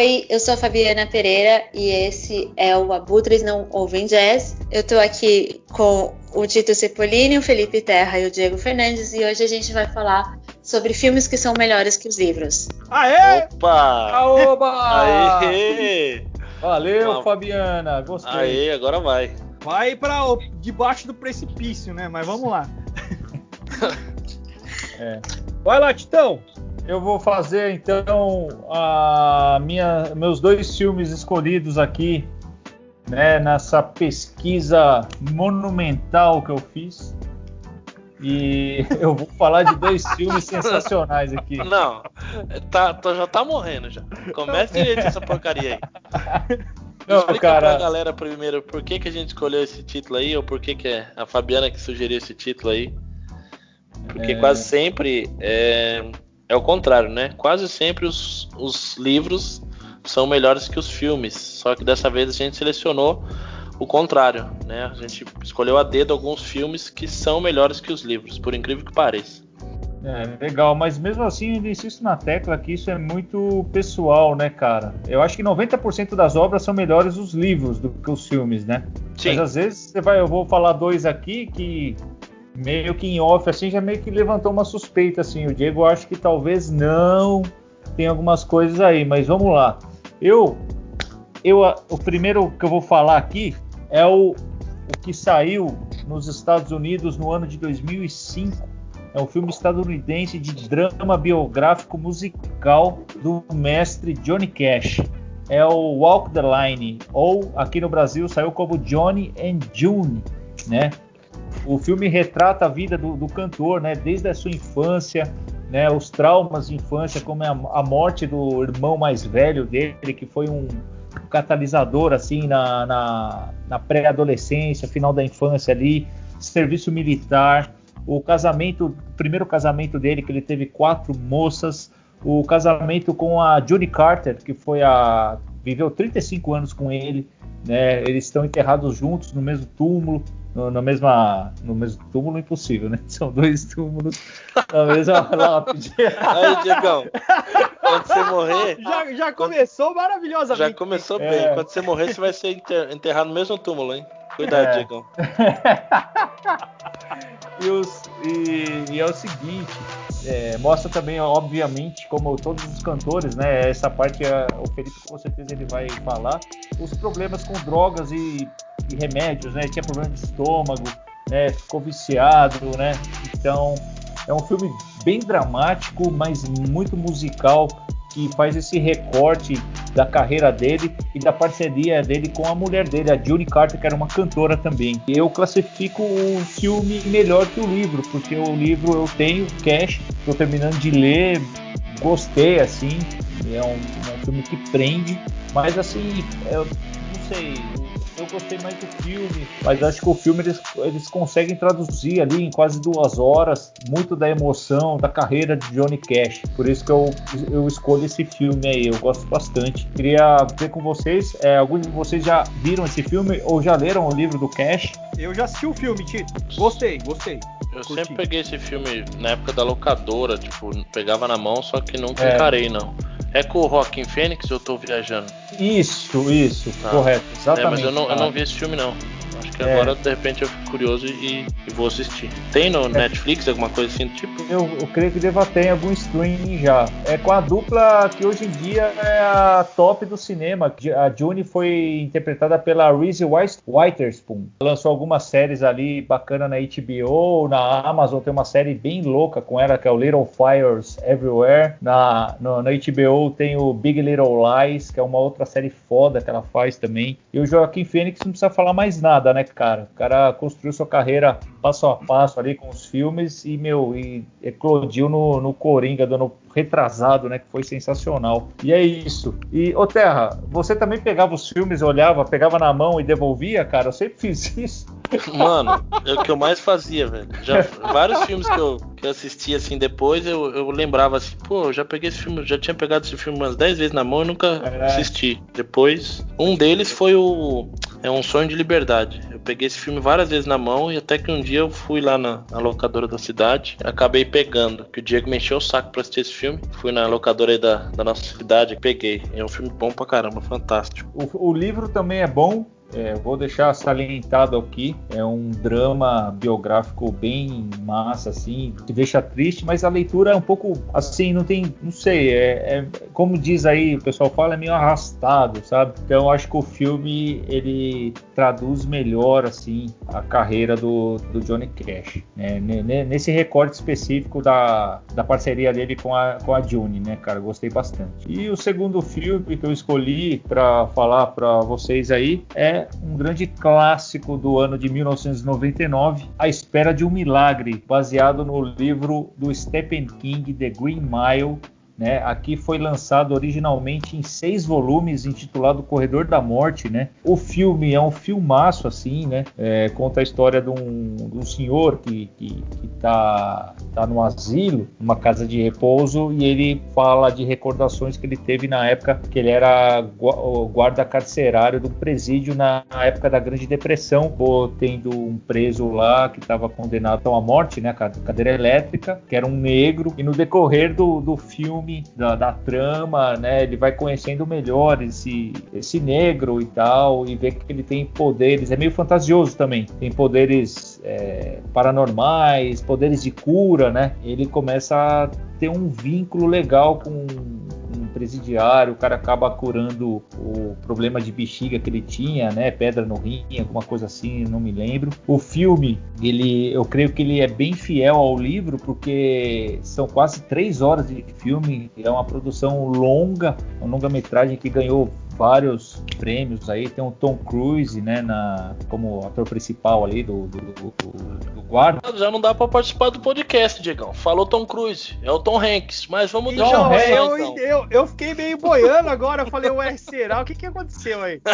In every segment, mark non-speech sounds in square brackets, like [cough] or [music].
Oi, eu sou a Fabiana Pereira e esse é o Abutres Não Ouvem Jazz. Eu tô aqui com o Tito Cipollini, o Felipe Terra e o Diego Fernandes e hoje a gente vai falar sobre filmes que são melhores que os livros. Aê! Opa! Aoba! [laughs] Aê! Valeu. Fabiana. Gostei. Aê, agora vai. Vai para o- debaixo do precipício, né? Mas vamos lá. [laughs] É. Vai lá, Titão. Eu vou fazer então a minha, meus dois filmes escolhidos aqui, né, nessa pesquisa monumental que eu fiz. E [laughs] eu vou falar de dois filmes sensacionais aqui. Não, tá, tô- já tá morrendo já. Começa direito essa porcaria aí. Não, Explica pra cara, galera primeiro por que, que a gente escolheu esse título aí, ou por que, que é a Fabiana que sugeriu esse título aí. Porque É. quase sempre é, é o contrário, né? Quase sempre os, os livros são melhores que os filmes. Só que dessa vez a gente selecionou o contrário, né? A gente escolheu a dedo alguns filmes que são melhores que os livros, por incrível que pareça. É, legal, mas mesmo assim eu ainda insisto na tecla que isso é muito pessoal, né, cara? Eu acho que 90% das obras são melhores os livros do que os filmes, né? Sim. Mas às vezes você vai, eu vou falar dois aqui que meio que em off assim já meio que levantou uma suspeita assim. O Diego acho que talvez não tem algumas coisas aí, mas vamos lá. Eu eu o primeiro que eu vou falar aqui é o, o que saiu nos Estados Unidos no ano de 2005. É um filme estadunidense de drama biográfico musical do mestre Johnny Cash. É o Walk the Line, ou aqui no Brasil saiu como Johnny and June, né? O filme retrata a vida do, do cantor, né? Desde a sua infância, né? Os traumas de infância, como é a, a morte do irmão mais velho dele, que foi um catalisador assim na, na, na pré-adolescência, final da infância ali, serviço militar, o casamento, o primeiro casamento dele que ele teve quatro moças, o casamento com a Judy Carter, que foi a viveu 35 anos com ele, né? Eles estão enterrados juntos no mesmo túmulo, no, na mesma, no mesmo túmulo impossível, né? [laughs] São dois túmulos na mesma [laughs] lápide. Aí, Diegão, quando você morrer, [laughs] Já, já começou maravilhosamente. já começou É. bem. Quando você morrer, você vai ser enter- enterrado no mesmo túmulo, hein? Cuidado, É. Diegão. E, os- e- e é o seguinte, é, mostra também, obviamente, como todos os cantores, né? Essa parte é, o Felipe com certeza ele vai falar, os problemas com drogas e, e remédios, né? Tinha problema de estômago, né? Ficou viciado, né? Então é um filme bem dramático, mas muito musical que faz esse recorte da carreira dele e da parceria dele com a mulher dele, a Judy Carter, que era uma cantora também. Eu classifico o filme melhor que o livro, porque o livro eu tenho cash, estou terminando de ler, gostei assim, é um, é um filme que prende, mas assim, eu não sei, eu gostei mais do filme, mas acho que o filme eles, eles conseguem traduzir ali em quase duas horas muito da emoção da carreira de Johnny Cash. Por isso que eu, eu escolho esse filme aí, eu gosto bastante. Queria ver com vocês, é, alguns de vocês já viram esse filme ou já leram o livro do Cash? Eu já assisti o filme, Tito. Gostei, gostei. Eu Curti. sempre peguei esse filme na época da locadora, tipo, pegava na mão, só que nunca É. encarei, não. É com o Rockin' Fênix, eu tô viajando. Isso, isso, Tá. correto, É, exatamente. mas eu não, eu não vi esse filme, não. Que É. agora, de repente, eu fico curioso e, e vou assistir. Tem no Netflix alguma coisa assim do tipo? Eu, eu creio que deva ter em algum streaming já. É com a dupla que hoje em dia é a top do cinema. A June foi interpretada pela Reese Witherspoon. Lançou algumas séries ali bacana na HBO, na Amazon tem uma série bem louca com ela que é o Little Fires Everywhere. Na, no, na HBO tem o Big Little Lies, que é uma outra série foda que ela faz também. E o Joaquim Fênix não precisa falar mais nada, né, cara? O cara construiu sua carreira passo a passo ali com os filmes e, meu, e eclodiu no, no Coringa, dando retrasado, né? Que foi sensacional. E é isso. E, ô Terra, você também pegava os filmes, olhava, pegava na mão e devolvia, cara? Eu sempre [laughs] fiz isso. Mano, é o que eu mais fazia, velho. Já, vários filmes que eu, que eu assisti assim depois, eu, eu lembrava assim, pô, eu já peguei esse filme, já tinha pegado esse filme umas 10 vezes na mão e nunca É. assisti. Depois, um deles foi o. É um sonho de liberdade. Eu peguei esse filme várias vezes na mão e até que um dia eu fui lá na, na locadora da cidade, acabei pegando, que o Diego me encheu o saco pra assistir esse filme. Fui na locadora aí da, da nossa cidade, peguei. É um filme bom pra caramba, fantástico. O, o livro também é bom, é, vou deixar salientado aqui, é um drama biográfico bem massa, assim, que deixa triste, mas a leitura é um pouco assim, não tem, não sei, é, é como diz aí, o pessoal fala, é meio arrastado, sabe? Então acho que o filme ele traduz melhor assim a carreira do, do Johnny Cash, né? Nesse recorte específico da, da parceria dele com a, com a June, né, cara? Gostei bastante. E o segundo filme que eu escolhi para falar para vocês aí é um grande clássico do ano de 1999, A Espera de um Milagre, baseado no livro do Stephen King, The Green Mile, né? Aqui foi lançado originalmente em seis volumes, intitulado Corredor da Morte. Né? O filme é um filmaço, assim, né? É, conta a história de um, de um senhor que, que, que tá, tá no asilo, numa casa de repouso, e ele fala de recordações que ele teve na época que ele era guarda carcerário do presídio na época da Grande Depressão, tendo um preso lá que estava condenado à morte, né? Cadeira elétrica, que era um negro, e no decorrer do, do filme filme, da, da, trama, né? Ele vai conhecendo melhor esse, esse negro e tal, e vê que ele tem poderes. É meio fantasioso também. Tem poderes é, paranormais, poderes de cura, né? Ele começa a ter um vínculo legal com presidiário, o cara acaba curando o problema de bexiga que ele tinha, né? Pedra no rim, alguma coisa assim, não me lembro. O filme, ele, eu creio que ele é bem fiel ao livro, porque são quase três horas de filme, é uma produção longa, uma longa-metragem que ganhou vários prêmios aí. Tem o Tom Cruise, né, na, como ator principal ali do, do, do, do guarda. Já não dá para participar do podcast, Diegão. Falou Tom Cruise, é o Tom Hanks, mas vamos deixar Tom Hanks, eu, então. eu, eu, fiquei meio boiando agora, eu falei, ué, será? O que que aconteceu aí? [laughs]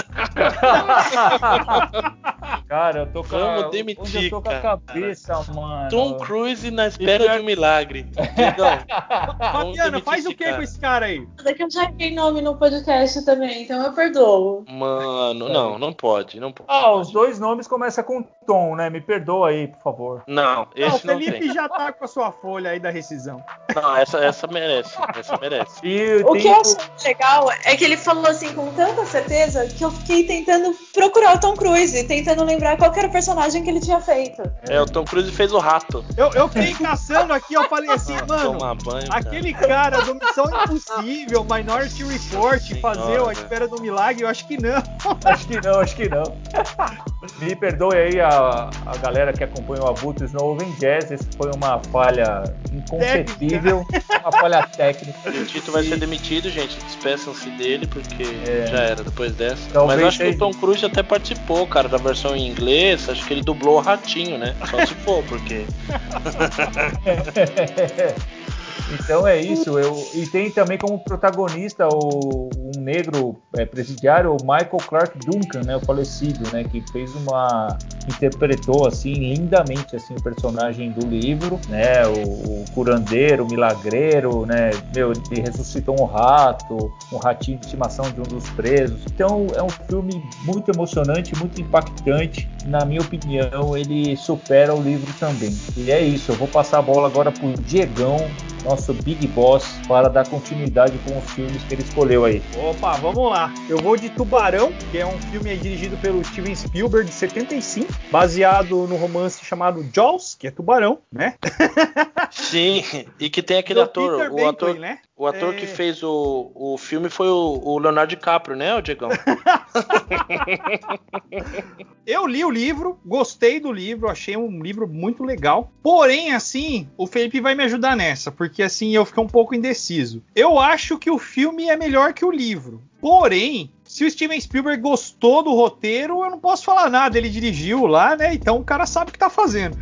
cara, eu tô com Vamos demitir, eu tô com a cabeça, mano. Tom Cruise na espera de um milagre. [laughs] Fabiana, faz o que com esse cara aí? Daqui eu já tem nome no podcast também, então eu perdoo. Mano, não, não pode, não pode. Ah, os dois nomes começam com Tom, né? Me perdoa aí, por favor. Não, esse não, o Felipe não já tá com a sua folha aí da rescisão. Não, essa, essa merece, essa merece. E o que eu acho legal é que ele falou assim com tanta certeza que eu fiquei tentando procurar o Tom Cruise, tentando lembrar qual era o personagem que ele tinha feito. É, o Tom Cruise fez o rato. Eu, eu fiquei caçando aqui, eu falei assim, [laughs] mano, banho, aquele cara. cara do Missão Impossível, Minority Report, Sim, fazer a espera do milagre, eu acho que não. [laughs] acho que não, acho que não. [laughs] Me perdoe aí a, a galera que acompanha o Abutres no Oven Jazz, esse foi uma falha inconcebível, uma falha técnica. O Tito vai ser demitido, gente, despeçam-se dele, porque é. já era depois dessa. Então, Mas acho que o Tom Cruise até participou, cara, da versão em inglês, acho que ele dublou o Ratinho, né? Só se for, porque... [laughs] Então é isso. Eu, e tem também como protagonista o, um negro é, presidiário, o Michael Clark Duncan, né, o falecido, né, que fez uma interpretou assim lindamente assim o personagem do livro, né, o, o curandeiro, o milagreiro, né, meu, ele ressuscitou um rato, um ratinho de estimação de um dos presos. Então é um filme muito emocionante, muito impactante. Na minha opinião, ele supera o livro também. E é isso. Eu vou passar a bola agora pro Diegão nosso Big Boss, para dar continuidade com os filmes que ele escolheu aí. Opa, vamos lá. Eu vou de Tubarão, que é um filme dirigido pelo Steven Spielberg de 75, baseado no romance chamado Jaws, que é Tubarão, né? Sim, e que tem aquele ator, o ator, né? O ator é... que fez o, o filme foi o, o Leonardo DiCaprio, né, o Diegão? [laughs] eu li o livro, gostei do livro, achei um livro muito legal. Porém, assim, o Felipe vai me ajudar nessa, porque assim eu fiquei um pouco indeciso. Eu acho que o filme é melhor que o livro. Porém, se o Steven Spielberg gostou do roteiro, eu não posso falar nada. Ele dirigiu lá, né? Então o cara sabe o que tá fazendo.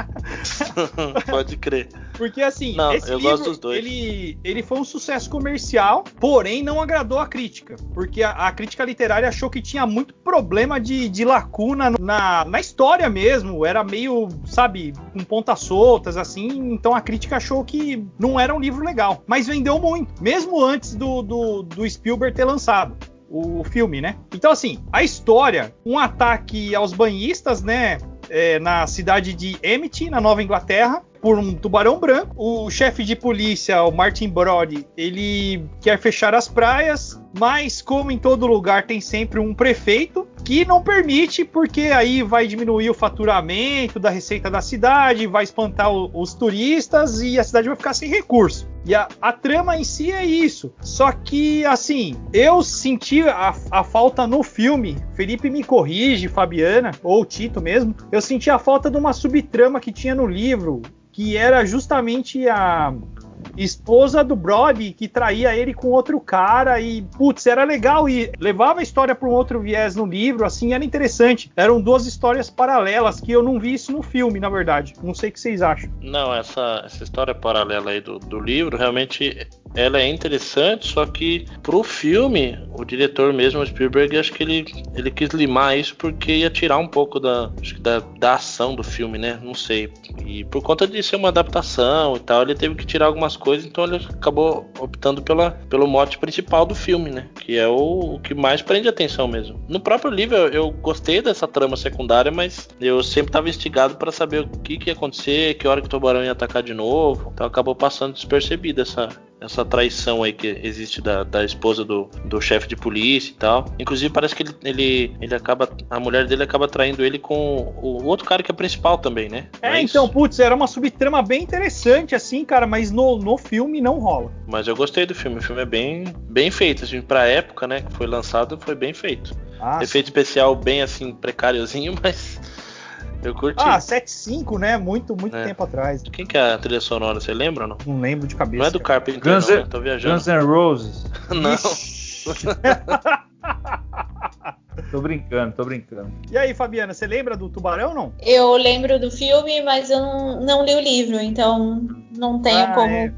[laughs] Pode crer. Porque assim, não, esse livro, Ele, ele foi um sucesso comercial, porém não agradou a crítica. Porque a, a crítica literária achou que tinha muito problema de, de lacuna na, na história mesmo. Era meio, sabe, com pontas soltas, assim. Então a crítica achou que não era um livro legal. Mas vendeu muito, mesmo antes do, do, do Spielberg ter lançado. O filme, né? Então, assim, a história, um ataque aos banhistas, né? É, na cidade de Emmett, na Nova Inglaterra, por um tubarão branco. O chefe de polícia, o Martin Brody, ele quer fechar as praias, mas como em todo lugar tem sempre um prefeito que não permite, porque aí vai diminuir o faturamento da receita da cidade, vai espantar o, os turistas e a cidade vai ficar sem recurso. E a, a, trama em si é isso. Só que, assim, eu senti a, a, falta no filme. Felipe me corrige, Fabiana, ou Tito mesmo. Eu senti a falta de uma subtrama que tinha no livro que era justamente a esposa do Brody que traía ele com outro cara e putz, era legal e levava a história para um outro viés no livro, assim, era interessante. Eram duas histórias paralelas que eu não vi isso no filme, na verdade. Não sei o que vocês acham. Não, essa, essa história paralela aí do, do livro realmente ela é interessante, só que pro filme, o diretor mesmo, Spielberg, acho que ele, ele quis limar isso porque ia tirar um pouco da, da, da ação do filme, né? Não sei. E por conta de ser uma adaptação e tal, ele teve que tirar algumas coisas, então ele acabou optando pela, pelo mote principal do filme, né? Que é o, o que mais prende atenção mesmo. No próprio livro, eu, eu gostei dessa trama secundária, mas eu sempre estava instigado para saber o que, que ia acontecer, que hora que o tubarão ia atacar de novo. Então acabou passando despercebida essa, essa traição aí que existe da, da esposa do, do chefe de polícia e tal. Inclusive parece que ele, ele, ele acaba. A mulher dele acaba traindo ele com o outro cara que é principal também, né? É, mas... então, putz, era uma subtrama bem interessante, assim, cara, mas no, no filme não rola. Mas eu gostei do filme, o filme é bem, bem feito, assim, pra época, né, que foi lançado, foi bem feito. Ah, Efeito sim. especial bem assim, precáriozinho, [laughs] mas eu curti. Ah, 7.5, né? Muito, muito é. tempo atrás. Quem que é a trilha sonora? Você lembra ou não? Não lembro de cabeça. Não é do Carpenter, Guns não, né? Tô viajando. Guns N' Roses. [laughs] não. [laughs] Tô brincando, tô brincando. E aí, Fabiana, você lembra do Tubarão não? Eu lembro do filme, mas eu não, não li o livro, então não tenho ah, como. É.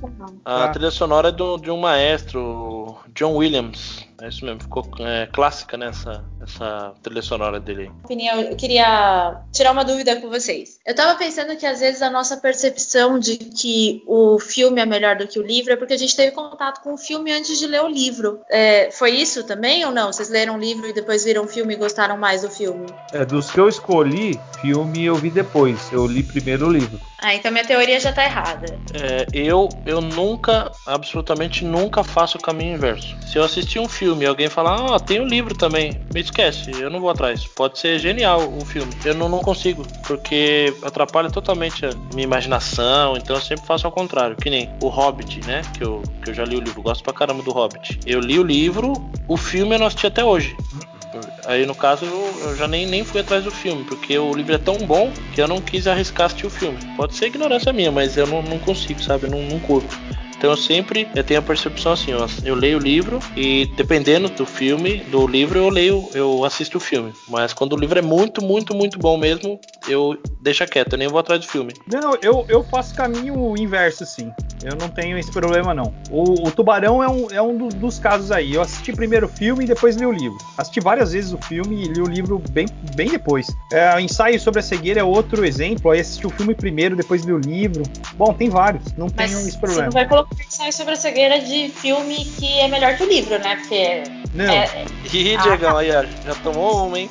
A trilha sonora é do, de um maestro, John Williams. É isso mesmo, ficou é, clássica nessa essa trilha sonora dele. Opinião, eu queria tirar uma dúvida com vocês. Eu tava pensando que às vezes a nossa percepção de que o filme é melhor do que o livro é porque a gente teve contato com o filme antes de ler o livro. É, foi isso também ou não? Vocês leram o livro e depois viram o filme e gostaram mais do filme? É, dos que eu escolhi, filme eu vi depois. Eu li primeiro o livro. Ah, então minha teoria já tá errada. É, eu, eu nunca, absolutamente nunca faço o caminho inverso. Se eu assistir um filme e alguém falar, ah, tem um livro também, me esquece, eu não vou atrás. Pode ser genial o filme. Eu não, não consigo, porque atrapalha totalmente a minha imaginação, então eu sempre faço ao contrário. Que nem o Hobbit, né? Que eu, que eu já li o livro, gosto pra caramba do Hobbit. Eu li o livro, o filme eu não assisti até hoje. Aí no caso eu, eu, já nem, nem fui atrás do filme, porque o livro é tão bom que eu não quis arriscar assistir o filme. Pode ser ignorância minha, mas eu não, não consigo, sabe? Eu não, não curto. Então eu sempre eu tenho a percepção assim, eu, eu leio o livro e dependendo do filme, do livro, eu leio, eu assisto o filme. Mas quando o livro é muito, muito, muito bom mesmo, eu deixo quieto, eu nem vou atrás do filme. Não, eu, eu faço caminho inverso, sim. Eu não tenho esse problema, não. O, o Tubarão é um, é um do, dos casos aí. Eu assisti primeiro o filme e depois li o livro. Assisti várias vezes o filme e li o livro bem, bem depois. É, o ensaio sobre a cegueira é outro exemplo. Aí assisti o filme primeiro, depois li o livro. Bom, tem vários. Não Mas tenho esse problema. Você não vai colocar ensaio sobre a cegueira de filme que é melhor que o livro, né? Porque. Não. É... Ih, Diegão, aí, ó, já tomou uma, hein?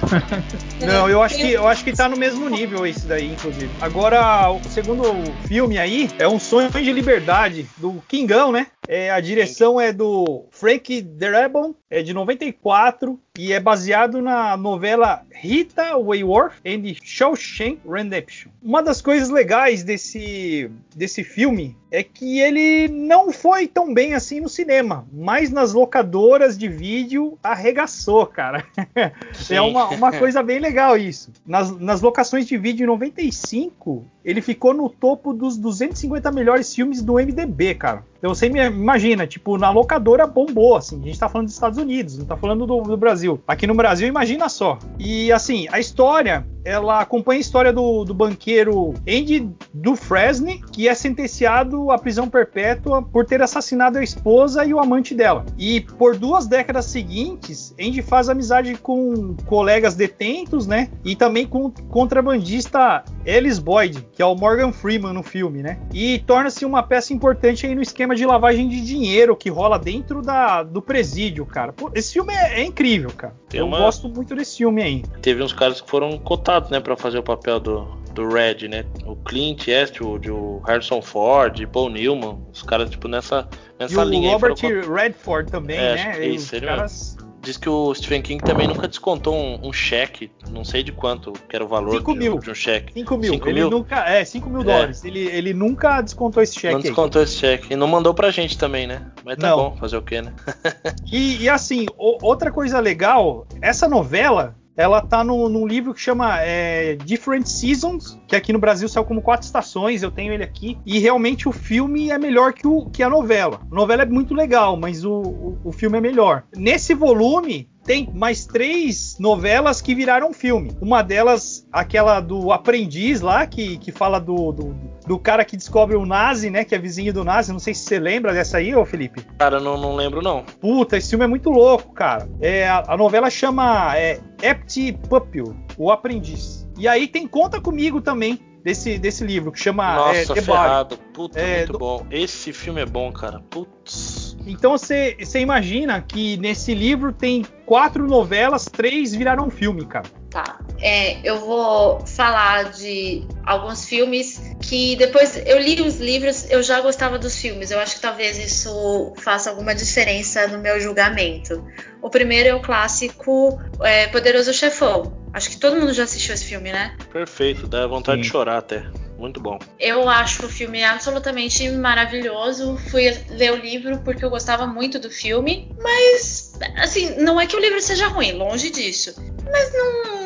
[laughs] não, eu acho que eu acho que tá no mesmo nível esse daí, inclusive. Agora, o segundo filme aí é um sonho de liberdade do Kingão, né? É, a direção é do Frank Darabont, é de 94 e é baseado na novela Rita Hayworth and Shawshank Redemption. Uma das coisas legais desse, desse filme é que ele não foi tão bem assim no cinema, mas nas locadoras de vídeo arregaçou, cara. [laughs] é uma, uma [laughs] coisa bem legal isso. Nas, nas locações de vídeo em 95, ele ficou no topo dos 250 melhores filmes do MDB, cara. Então você imagina, tipo, na locadora bombou, assim. A gente tá falando dos Estados Unidos, não tá falando do, do Brasil. Aqui no Brasil, imagina só. E assim, a história ela acompanha a história do, do banqueiro Andy Dufresne, que é sentenciado à prisão perpétua por ter assassinado a esposa e o amante dela. E por duas décadas seguintes, Andy faz amizade com colegas detentos, né? E também com o contrabandista Ellis Boyd, que é o Morgan Freeman no filme, né? E torna-se uma peça importante aí no esquema de lavagem de dinheiro que rola dentro da, do presídio, cara. Pô, esse filme é, é incrível, cara. Tem Eu uma- gosto muito desse filme aí. Teve uns caras que foram cotados, né, pra fazer o papel do, do Red, né? O Clint Eastwood, o Harrison Ford, Paul Newman, os caras, tipo, nessa, E nessa o linha aí Robert cot- Redford também, É, né? é E isso, os caras... Diz que o Stephen King também nunca descontou um, um cheque, não sei de quanto, que era o valor Cinco de, mil. de um cheque. 5 mil. Cinco ele mil? nunca. É, 5 mil É. dólares. Ele, ele nunca descontou esse cheque não aí. descontou esse cheque. E não mandou pra gente também, né? Mas tá Não. bom, fazer o quê, né? [laughs] E, e assim, o- outra coisa legal, essa novela, ela tá no, num livro que chama é, Different Seasons, que aqui no Brasil saiu como quatro estações, eu tenho ele aqui, e realmente o filme é melhor que, o, que a novela. A novela é muito legal, mas o, o, o filme é melhor. Nesse volume, tem mais três novelas que viraram filme. Uma delas, aquela do Aprendiz lá, que, que fala do, do, do cara que descobre o Nazi, né? Que é vizinho do Nazi. Não sei se você lembra dessa aí, ô Felipe. Cara, não, não lembro não. Puta, esse filme é muito louco, cara. É, a, a novela chama é, Empty Pupil, O Aprendiz. E aí tem Conta Comigo também, desse, desse livro, que chama Nossa, é, The Body. ferrado. Puta, É, muito do- bom. Esse filme é bom, cara. Putz. Então você imagina que nesse livro tem quatro novelas, três viraram filme, cara. Tá. É, eu vou falar de alguns filmes que depois eu li os livros, eu já gostava dos filmes. Eu acho que talvez isso faça alguma diferença no meu julgamento. O primeiro é o clássico é, Poderoso Chefão. Acho que todo mundo já assistiu esse filme, né? Perfeito, dá vontade Sim. de chorar até. Muito bom. Eu acho o filme absolutamente maravilhoso. Fui ler o livro porque eu gostava muito do filme, mas assim, não é que o livro seja ruim, longe disso. Mas não,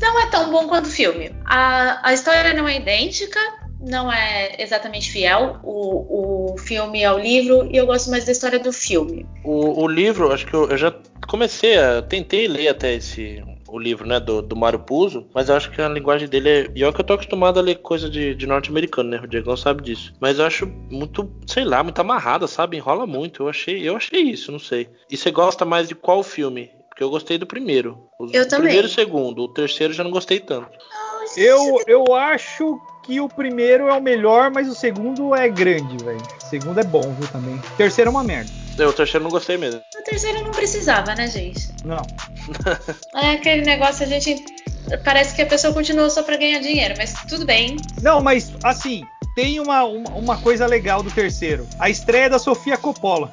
não é tão bom quanto o filme. A, a história não é idêntica, não é exatamente fiel o, o filme ao livro, e eu gosto mais da história do filme. O, o livro, acho que eu, eu já comecei a. Tentei ler até esse. O livro, né, do, do Mário Puzo, mas eu acho que a linguagem dele é. E olha que eu tô acostumado a ler coisa de, de norte-americano, né? O Diego sabe disso. Mas eu acho muito, sei lá, muito amarrada, sabe? Enrola muito. Eu achei, eu achei isso, não sei. E você gosta mais de qual filme? Porque eu gostei do primeiro. O, Eu o também. primeiro e o segundo. O terceiro eu já não gostei tanto. Eu, eu acho que o primeiro é o melhor, mas o segundo é grande, velho. O segundo é bom, viu, também. O terceiro é uma merda. Eu, o terceiro eu não gostei mesmo. O terceiro não precisava, né, gente? Não. [laughs] É aquele negócio, a gente. Parece que a pessoa continua só pra ganhar dinheiro, mas tudo bem. Não, mas assim, tem uma, uma, uma coisa legal do terceiro. A estreia da Sofia Coppola.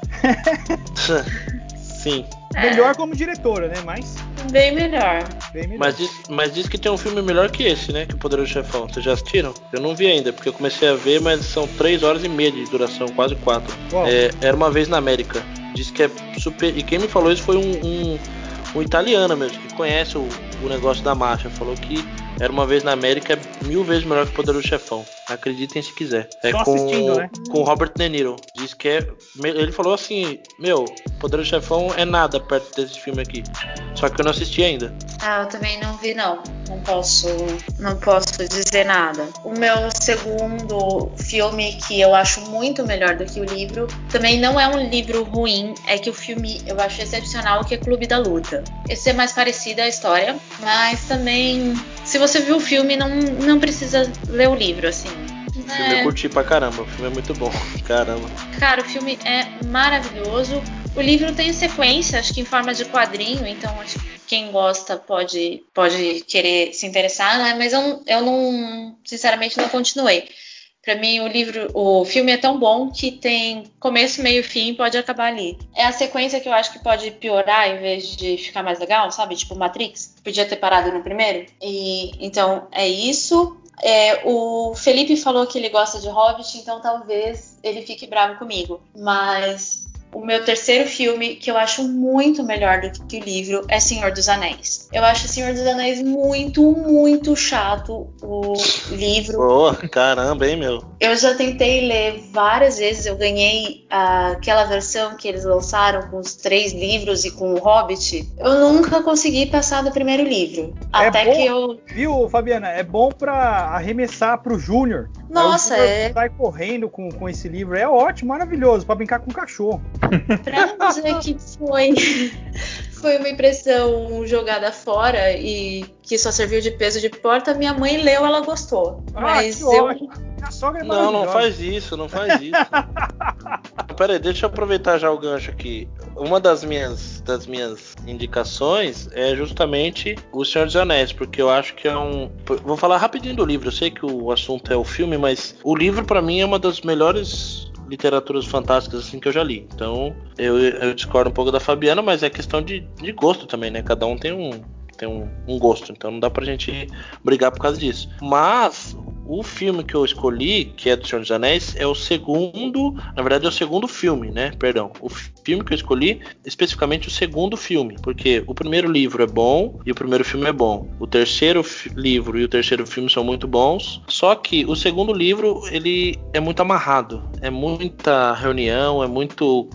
[laughs] Sim. É, Melhor como diretora, né? Mas Bem melhor. bem melhor. Mas diz, mas diz que tem um filme melhor que esse, né? Que o Poderoso Chefão. Vocês já assistiram? Eu não vi ainda, porque eu comecei a ver, mas são 3 horas e meia de duração, quase 4. Qual? É, era uma vez na América. Diz que é super. E quem me falou isso foi um, um, um italiano mesmo, que conhece o, o negócio da marcha. Falou que era uma vez na América é mil vezes melhor que o Poderoso Chefão. Acreditem se quiser. É Só com, assistindo, né? com Robert De Niro. Diz que é. Ele falou assim: Meu, Poderoso Chefão é nada perto desse filme aqui. Só que eu não assisti ainda. Ah, eu também não vi não. Não posso, não posso dizer nada. O meu segundo filme que eu acho muito melhor do que o livro, também não é um livro ruim, é que o filme eu acho excepcional, que é Clube da Luta. Esse é mais parecido à história, mas também se você viu o filme não, não precisa ler o livro assim. O filme eu curti pra caramba. O filme é muito bom. [laughs] Caramba. Cara, o filme é maravilhoso. O livro tem sequência, acho que em forma de quadrinho, então acho que quem gosta pode, pode querer se interessar, né? Mas eu, eu não, sinceramente, não continuei. Pra mim, o livro, o filme é tão bom que tem começo, meio e fim, pode acabar ali. É a sequência que eu acho que pode piorar em vez de ficar mais legal, sabe? Tipo Matrix. Podia ter parado no primeiro. E então é isso. É, o Felipe falou que ele gosta de Hobbit, então talvez ele fique bravo comigo. Mas o meu terceiro filme, que eu acho muito melhor do que o livro, é Senhor dos Anéis. Eu acho Senhor dos Anéis muito, muito chato o livro. Boa, caramba, hein, meu? Eu já tentei ler várias vezes, eu ganhei ah, aquela versão que eles lançaram com os três livros e com o Hobbit. Eu nunca consegui passar do primeiro livro. É até bom, que eu. Viu, Fabiana? É bom pra arremessar pro Júnior. Nossa, é. Sai correndo com, com esse livro. É ótimo, maravilhoso, pra brincar com o cachorro. Pra dizer que foi, foi uma impressão jogada fora e que só serviu de peso de porta, minha mãe leu, ela gostou. Ah, Mas que eu. ótimo. Minha sogra é Não, não faz isso, não faz isso. [laughs] Pera aí, deixa eu aproveitar já o gancho aqui. Uma das minhas, das minhas indicações é justamente O Senhor dos Anéis, porque eu acho que é um. Vou falar rapidinho do livro, eu sei que o assunto é o filme, mas o livro pra mim é uma das melhores literaturas fantásticas assim que eu já li. Então eu, eu discordo um pouco da Fabiana, mas é questão de, de gosto também, né? Cada um tem um, tem um, um gosto, então não dá pra gente brigar por causa disso. Mas o filme que eu escolhi, que é do Senhor dos Anéis, é o segundo, na verdade é o segundo filme, né? Perdão. O filme que eu escolhi, especificamente o segundo filme, porque o primeiro livro é bom e o primeiro filme é bom. O terceiro livro e o terceiro filme são muito bons, só que o segundo livro, ele é muito amarrado, é muita reunião, é muito,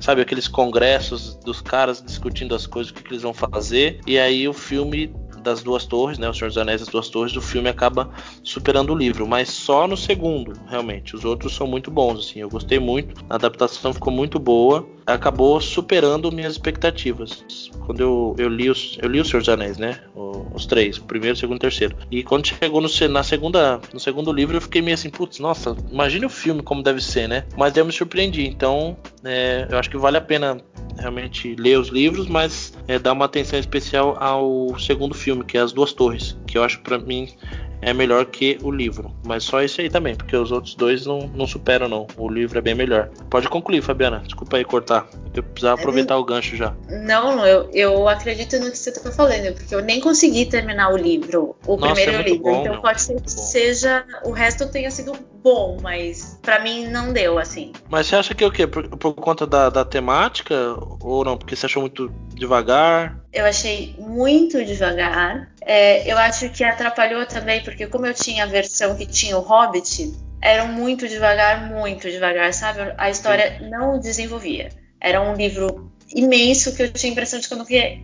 sabe, aqueles congressos dos caras discutindo as coisas, o que, que eles vão fazer, e aí o filme das duas torres, né, o Senhor dos Anéis das duas torres, o filme acaba superando o livro, mas só no segundo, realmente. Os outros são muito bons, assim, eu gostei muito, a adaptação ficou muito boa, acabou superando minhas expectativas. Quando eu, eu li os eu li o Senhor dos Anéis, né, o- os três, primeiro, segundo, e terceiro. E quando chegou no, na segunda, no segundo livro, eu fiquei meio assim, putz, nossa, imagine o filme como deve ser, né? Mas eu me surpreendi, então é, eu acho que vale a pena realmente ler os livros, mas é, dar uma atenção especial ao segundo filme, que é As Duas Torres, que eu acho pra mim é melhor que o livro. Mas só esse aí também, porque os outros dois não, não superam, não. O livro é bem melhor. Pode concluir, Fabiana. Desculpa aí cortar. Eu precisava aproveitar o gancho já. Não, eu, eu acredito no que você está falando, porque eu nem consegui terminar o livro, o Nossa, primeiro é livro. bom, então meu. pode ser que seja. O resto tenha sido bom, mas pra mim não deu, assim. Mas você acha que é o quê? Por, por conta da, da temática? Ou não? Porque você achou muito devagar? Eu achei muito devagar. É, eu acho que atrapalhou também, porque como eu tinha a versão que tinha o Hobbit, era muito devagar, muito devagar, sabe? A história não desenvolvia. Era um livro imenso que eu tinha a impressão de que eu nunca ia,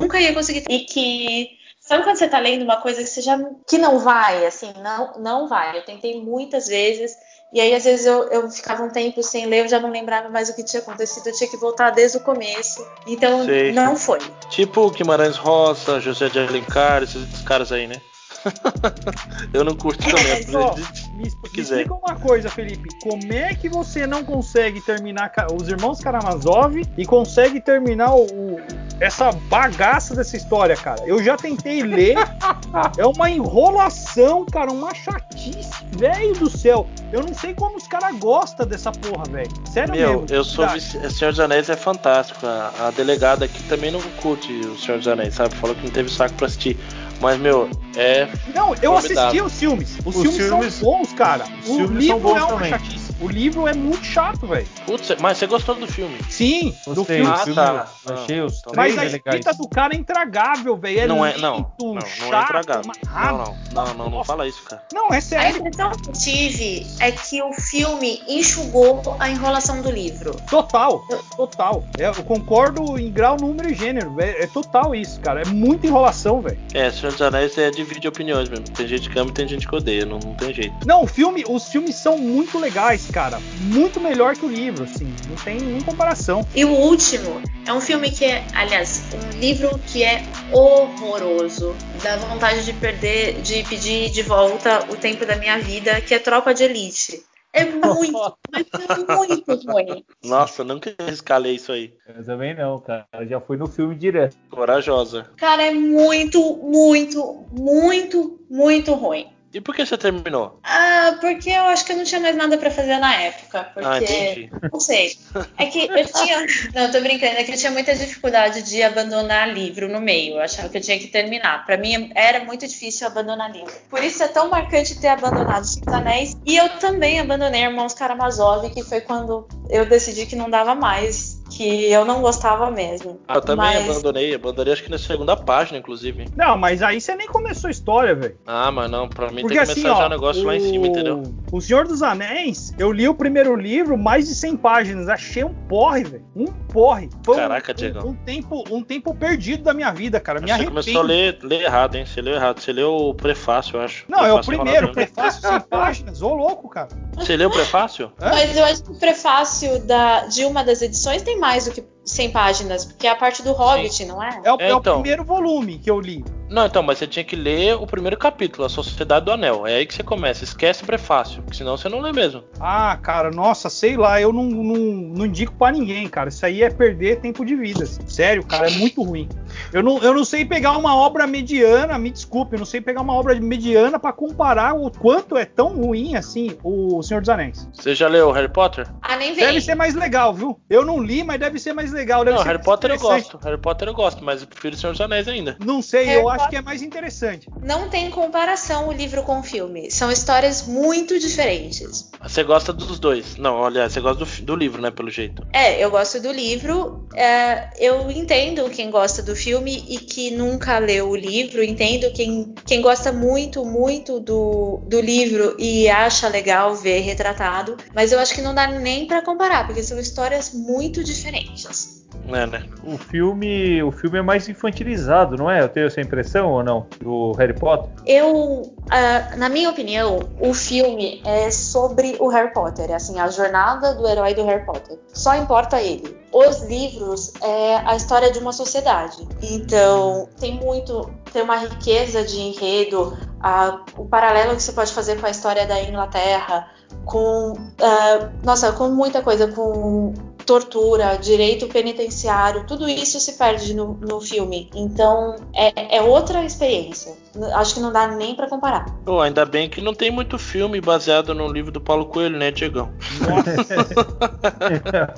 nunca ia conseguir. E que. Sabe quando você tá lendo uma coisa que você já. que não vai, assim, não, não vai. Eu tentei muitas vezes. E aí, às vezes, eu, eu ficava um tempo sem ler, eu já não lembrava mais o que tinha acontecido, eu tinha que voltar desde o começo. Então, Sei. não foi. Tipo Guimarães Roça, José de Alencar, esses caras aí, né? [laughs] eu não curto também. Mas, ó, acredite. me, me explica uma coisa, Felipe. Como é que você não consegue terminar os irmãos Karamazov e consegue terminar o, o- essa bagaça dessa história, cara? Eu já tentei ler. [laughs] é uma enrolação, cara, uma chatice, velho do céu. Eu não sei como os caras gostam dessa porra, velho. Sério Meu, mesmo. eu sou. Senhor dos Anéis é fantástico. A, a delegada aqui também não curte o Senhor dos Anéis, sabe? Falou que não teve saco pra assistir. Mas, meu, é. Não, eu assisti Formidável. os filmes. Os, Os filmes, filmes- são bons, cara. os O filmes livro são bons é uma também. chatice. O livro é muito chato, velho. Putz, mas você gostou do filme? Sim, do Gostei, filme. o Ah, filme, tá. eu achei os três Mas a legais. escrita do cara é intragável, velho. É não é, não. Não, não é chato, intragável. amarrado. Não, não, não, não, não fala isso, cara. Não, é A sério. impressão que eu tive é que o filme enxugou a enrolação do livro. Total, total. É, eu concordo em grau, número e gênero. É, é total isso, cara. É muita enrolação, velho. É, Senhor dos Anéis é divide opiniões mesmo. Tem gente que ama e tem gente que odeia, não, não tem jeito. Não, o filme, os filmes são muito legais, cara. Muito melhor que o livro, assim. Não tem nem comparação. E o último é um filme que é, aliás, um livro que é horroroso. Dá vontade de perder, de pedir de volta o tempo da minha vida, que é Tropa de Elite. É muito, mas é muito ruim. Nossa, nunca escalei isso aí. Eu também não, cara. Eu já fui no filme direto. Corajosa. Cara, é muito, muito, muito, muito ruim. E por que você terminou? Ah, porque eu acho que eu não tinha mais nada pra fazer na época. Porque. Ah, entendi. Não sei. É que eu tinha. [laughs] Não, tô brincando, é que eu tinha muita dificuldade de abandonar livro no meio. Eu achava que eu tinha que terminar. Pra mim era muito difícil abandonar livro. Por isso é tão marcante ter abandonado Cinco Anéis. E eu também abandonei Irmãos Karamazov, que foi quando eu decidi que não dava mais que eu não gostava mesmo. Ah, eu também Mas- abandonei, abandonei acho que na segunda página, inclusive. Não, mas aí você nem começou a história, velho. Ah, mas não, pra mim Porque tem que assim, começar ó, já o negócio lá em cima, entendeu? O Senhor dos Anéis, eu li o primeiro livro, mais de 100 páginas, achei um porre, velho. Um porre. Foi Caraca, um, Diegão. um tempo, um tempo perdido da minha vida, cara. Me Você arrependo. começou a ler, ler errado, hein? Você leu errado. Você leu o prefácio, eu acho. Não, é o Prefácio primeiro, prefácio 100 [laughs] páginas, ô louco, cara. Você leu o prefácio? Hã? Mas eu acho que o prefácio da, de uma das edições tem mais do que 100 páginas, porque é a parte do Hobbit, não é? É o, É, é o então. primeiro volume que eu li. Não, então, mas você tinha que ler o primeiro capítulo, A Sociedade do Anel. É aí que você começa. Esquece o prefácio, porque senão você não lê mesmo. Ah, cara, nossa, sei lá, eu não, não, não indico pra ninguém, cara. Isso aí é perder tempo de vida. Sério, cara, é muito ruim. Eu não, eu não sei pegar uma obra mediana, me desculpe, eu não sei pegar uma obra mediana pra comparar o quanto é tão ruim assim o Senhor dos Anéis. Você já leu Harry Potter? Ah, nem vem. Deve ser mais legal, viu? Eu não li, mas deve ser mais legal. Deve não, ser Harry Potter eu gosto. Harry Potter eu gosto, mas eu prefiro Senhor dos Anéis ainda. Não sei, Harry eu acho Potter- que é mais interessante. Não tem comparação o livro com o filme. São histórias muito diferentes. Você gosta dos dois? Não, aliás, você gosta do, do livro, né, pelo jeito. É, eu gosto do livro. é, eu entendo quem gosta do filme e que nunca leu o livro. Entendo quem, quem gosta muito, muito do, do livro e acha legal ver retratado. Mas eu acho que não dá nem pra comparar, porque são histórias muito diferentes. É, né? O filme, o filme é mais infantilizado, não é? Eu tenho essa impressão ou não? Do Harry Potter? Eu, ah, na minha opinião, o filme é sobre o Harry Potter, assim, a jornada do herói do Harry Potter. Só importa ele. Os livros é a história de uma sociedade. Então, tem muito, tem uma riqueza de enredo, ah, o paralelo que você pode fazer com a história da Inglaterra, com, ah, nossa, com muita coisa, com tortura, direito penitenciário, tudo isso se perde no, no filme. Então é, é outra experiência. Acho que não dá nem pra comparar. Pô, ainda bem que não tem muito filme baseado no livro do Paulo Coelho, né, Diegão? [laughs]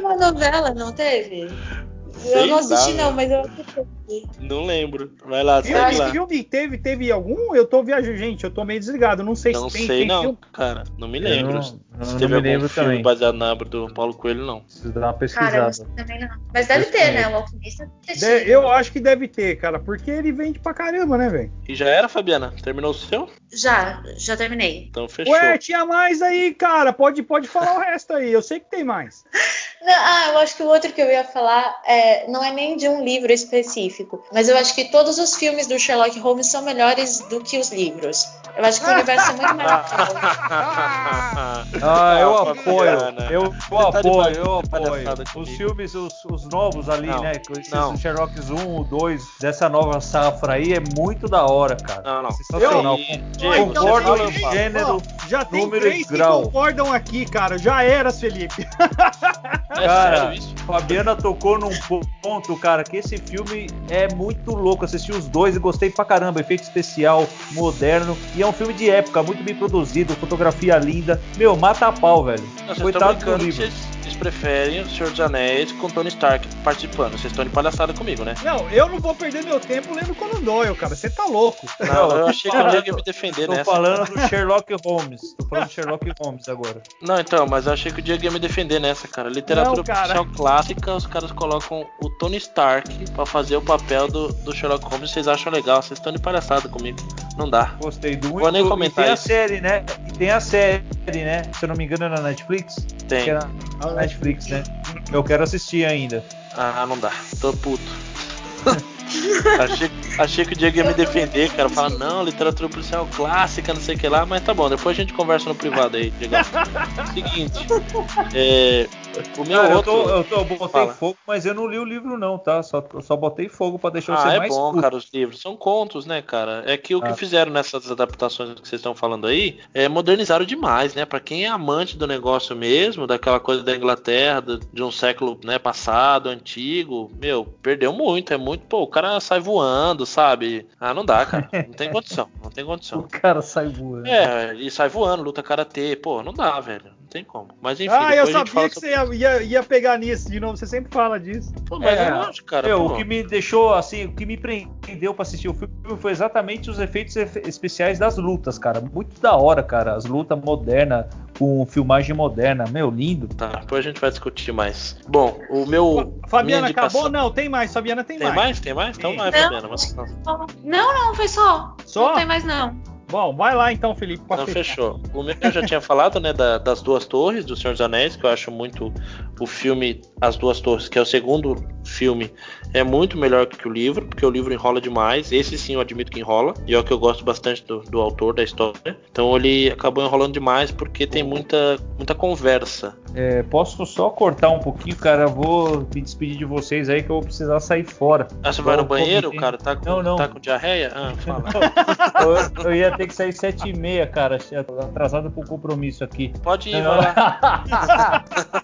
Uma novela, não teve? Sei eu não assisti, lá, não, mas eu assisti. Não lembro. Vai lá, segue Filme, lá. filme teve, teve algum? Eu tô viajando, gente, eu tô meio desligado. Não sei Não se tem, sei, tem não, filme. cara. Não me Eu lembro. não- não- se não teve me algum lembro filme também. baseado na obra do Paulo Coelho, não. Preciso dar uma Cara, eu pesquisada. sei também não. Mas deve ter, né? O alquimista De- eu acho que deve ter, cara, porque ele vende pra caramba, né, velho? E já era, Fabiana? Terminou o seu? Já, já terminei. Então fechou. Ué, tinha mais aí, cara. Pode, pode falar o [laughs] resto aí. Eu sei que tem mais. Não, ah, eu acho que o outro que eu ia falar é, não é nem de um livro específico, mas eu acho que todos os filmes do Sherlock Holmes são melhores do que os livros. Eu acho que o [laughs] universo é muito mais [laughs] legal. Ah, eu Ah, apoio. Eu, eu tá de apoio, ba- eu apoio. Os filmes, os, os novos ali, Não, né? Não. Sherlock 1, o 2, dessa nova safra aí, é muito da hora, cara. Não, não. Sensacional. E, então, você Concordo fala, em eu gênero, Ó, já tem número e três que grau. concordam aqui, cara. Já era, Felipe. [laughs] É Cara? Fabiana tocou num ponto, cara, que esse filme é muito louco. Assisti os dois e gostei pra caramba. Efeito especial, moderno. E é um filme de época, muito bem produzido, fotografia linda. Meu, mata a pau, velho. Coitado do livro. vocês, vocês preferem o Senhor dos Anéis com Tony Stark participando. Vocês estão de palhaçada comigo, né? Não, eu não vou perder meu tempo lendo Conan Doyle, cara. Você tá louco. Não, eu tô achei que o Diego ia me defender Tô nessa. falando do Sherlock Holmes. Tô falando do Sherlock Holmes agora. Não, então, mas eu achei que o Diego ia me defender nessa, cara. Literatura Não, cara. policial clássica, os caras colocam o Tony Stark pra fazer o papel do, do Sherlock Holmes. Vocês acham legal, vocês estão de palhaçada comigo. Não dá. Gostei do Vou nem comentar e tem a isso. série, né? E tem a série, né? Se eu não me engano, é na Netflix. Tem. Que é na Netflix, né? Eu quero assistir ainda. Ah, não dá. Tô puto. [laughs] achei, achei que o Diego ia me defender, cara. Falar, não, literatura policial clássica, não sei o que lá, mas tá bom, depois a gente conversa no privado aí, Diego. Seguinte, é, O meu Cara, outro. eu, tô, eu, tô, botei Fala. fogo, mas eu não li o livro, não, tá? Só, só botei fogo pra deixar Ah, você é mais bom, puto. cara, os livros. São contos, né, cara? É que o que Ah. fizeram nessas adaptações que vocês estão falando aí, é modernizaram demais, né? Pra quem é amante do negócio mesmo, daquela coisa da Inglaterra, de um século né, passado, antigo, meu, perdeu muito. É muito, pô, o cara sai voando, sabe? Ah, não dá, cara. [laughs] Não tem condição, não tem O condição. cara sai voando. É, e sai voando, luta karatê, pô, não dá, velho. Não tem como. Mas enfim, ah, eu sabia que sobre... você ia, ia, ia pegar nisso de novo. Você sempre fala disso. Pô, mas é, É, lógico, cara. O que me deixou assim, o que me prendeu pra assistir o filme foi exatamente os efeitos efe- especiais das lutas, cara. Muito da hora, cara. As lutas modernas, com filmagem moderna. Meu, lindo. Tá, depois a gente vai discutir mais. Bom, o meu. Fabiana, acabou? Não, tem mais. Fabiana tem, Tem mais? Tem mais? Então Tem. vai, Não. Fabiana. Mas... Não, não, foi só. Só? Não tem mais, não. Bom, vai lá então, Felipe. Não, fechar. fechou. O meu eu já tinha falado, né, da- das duas torres do Senhor dos Anéis, que eu acho muito o filme As Duas Torres, que é o segundo filme, é muito melhor que o livro, porque o livro enrola demais. Esse sim eu admito que enrola, e é o que eu gosto bastante do, do autor da história. Então ele acabou enrolando demais porque tem muita, muita conversa. É, posso só cortar um pouquinho, cara? Eu Vou me despedir de vocês aí que eu vou precisar sair fora. Ah, você vai no banheiro, comentei. cara? Tá com, Não, não. Tá com diarreia? Ah, [laughs] fala. eu, eu ia ter que sair sete e meia, cara. Atrasado pro compromisso aqui. Pode ir, vai lá. [laughs]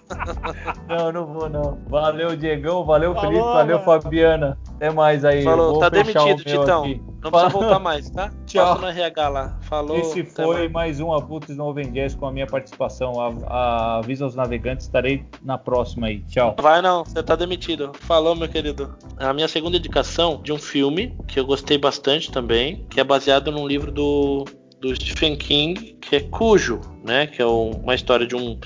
não, não vou não. Valeu, Diegão. Valeu, Falou, Felipe. Valeu, mano. Fabiana. Até mais aí. Falou, Vou tá demitido, Titão. aqui. Não precisa voltar mais, tá? [laughs] Tchau. Passa no RH lá. Falou. Esse foi mais. mais um Abutres no Oven Jazz com a minha participação. A, a, avisa aos navegantes, estarei na próxima aí. Tchau. Vai não, você tá demitido. Falou, meu querido. A minha segunda indicação de um filme que eu gostei bastante também, que é baseado num livro do, do Stephen King, que é Cujo, né? Que é um- uma história de um.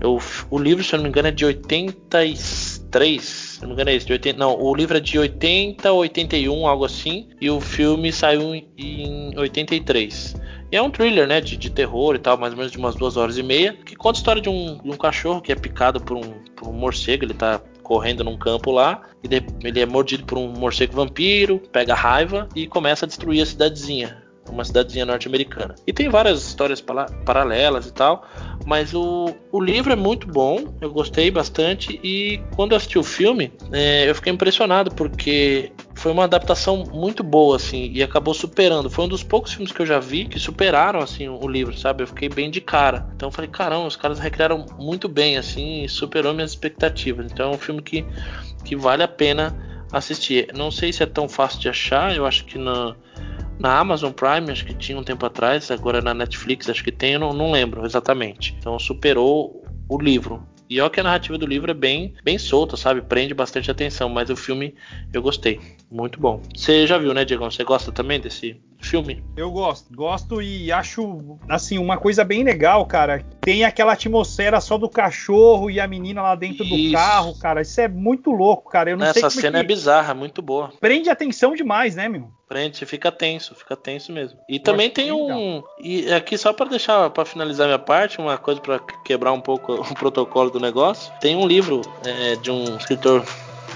é o, livro, se eu não me engano, é de 83. Se eu não me engano, é esse. De 80, não, o livro é de 80 ou 81, algo assim. E o filme saiu em- em 83. E é um thriller, né? De, de terror e tal, mais ou menos de umas duas horas e meia. Que conta a história de um, de um cachorro que é picado por um, por um morcego. Ele tá correndo num campo lá. E ele é mordido por um morcego vampiro. Pega raiva e começa a destruir a cidadezinha. Uma cidadezinha norte-americana. E tem várias histórias paralelas e tal. Mas o, o livro é muito bom. Eu gostei bastante. E quando eu assisti o filme, é, eu fiquei impressionado. Porque foi uma adaptação muito boa, assim, e acabou superando. Foi um dos poucos filmes que eu já vi que superaram, assim, o livro, sabe? Eu fiquei bem de cara. Então eu falei, caramba, os caras recriaram muito bem, assim, e superou minhas expectativas. Então é um filme que, que vale a pena assistir. Não sei se é tão fácil de achar, eu acho que na, na Amazon Prime, acho que tinha um tempo atrás, agora na Netflix, acho que tem, eu não, não lembro exatamente. Então superou o livro. E olha que a narrativa do livro é bem, bem solta, sabe? Prende bastante atenção, mas o filme eu gostei. Muito bom. Você já viu, né, Diego? Você gosta também desse filme? Eu gosto, gosto e acho assim uma coisa bem legal, cara. Tem aquela atmosfera só do cachorro e a menina lá dentro do Isso. carro, cara. Isso é muito louco, cara. Eu não sei Essa como cena é é que bizarra, muito boa. prende atenção demais, né, meu? Prende, você fica tenso, fica tenso mesmo. E também tem um. E aqui, só pra deixar, pra finalizar minha parte, uma coisa pra quebrar um pouco [laughs] o protocolo do negócio. Tem um livro é, de um escritor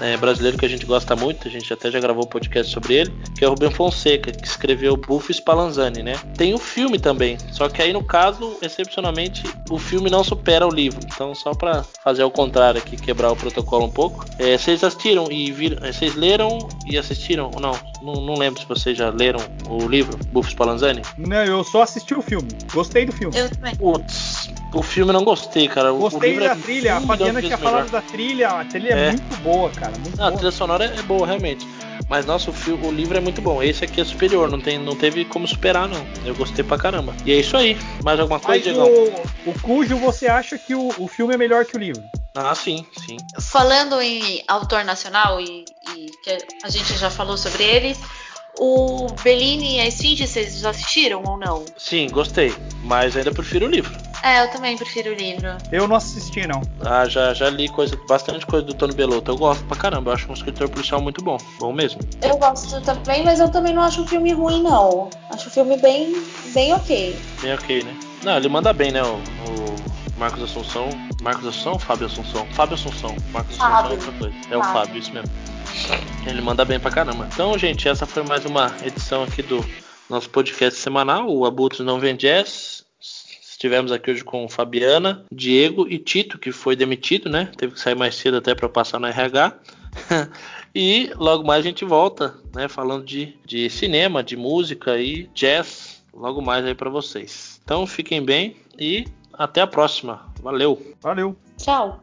é, brasileiro que a gente gosta muito, a gente até já gravou um podcast sobre ele, que é o Rubem Fonseca, que escreveu Buffo Spallanzani, né? Tem o filme também, só que aí no caso, excepcionalmente, o filme não supera o livro. Então, só pra fazer ao contrário aqui, quebrar o protocolo um pouco. É, vocês assistiram e viram, é, vocês leram e assistiram ou não? Não? Não lembro se vocês já leram o livro Buffo Spallanzani. Não, eu só assisti o filme. Gostei do filme. Eu também. Putz, o filme eu não gostei, cara. Gostei livro da é trilha. A Fabiana tinha falado melhor. da trilha. A trilha é, É. muito boa, cara. Muito Não, a boa. trilha sonora é boa, realmente. Mas nossa, o, filme, o livro é muito bom. Esse aqui é superior, não, tem, não teve como superar, não. Eu gostei pra caramba. E é isso aí. Mais alguma coisa, Mas o, o Cujo, você acha que o, o filme é melhor que o livro? Ah, sim, sim. Falando em autor nacional, e, e que a gente já falou sobre eles, o Bellini e a Esfinge, vocês já assistiram ou não? Sim, gostei. Mas ainda prefiro o livro. É, eu também prefiro o livro. Eu não assisti, não. Ah, já, já li coisa, bastante coisa do Tony Bellotto. Eu gosto pra caramba. Eu acho um escritor policial muito bom. Bom mesmo. Eu gosto também, mas eu também não acho o filme ruim, não. Acho o filme bem, bem ok. Bem ok, né? Não, ele manda bem, né? O, o Marcos Assunção. Marcos Assunção ou Fábio Assunção? Fábio Assunção. Marcos Assunção Fábio. é outra coisa. É o Fábio. Fábio, isso mesmo. Ele manda bem pra caramba. Então, gente, essa foi mais uma edição aqui do nosso podcast semanal, o Abutres Não Vem Jazz. Estivemos aqui hoje com Fabiana, Diego e Tito, que foi demitido, né? Teve que sair mais cedo até para passar no RH. [laughs] e logo mais a gente volta, né? Falando de, de cinema, de música e jazz. Logo mais aí para vocês. Então fiquem bem e até a próxima. Valeu. Valeu. Tchau.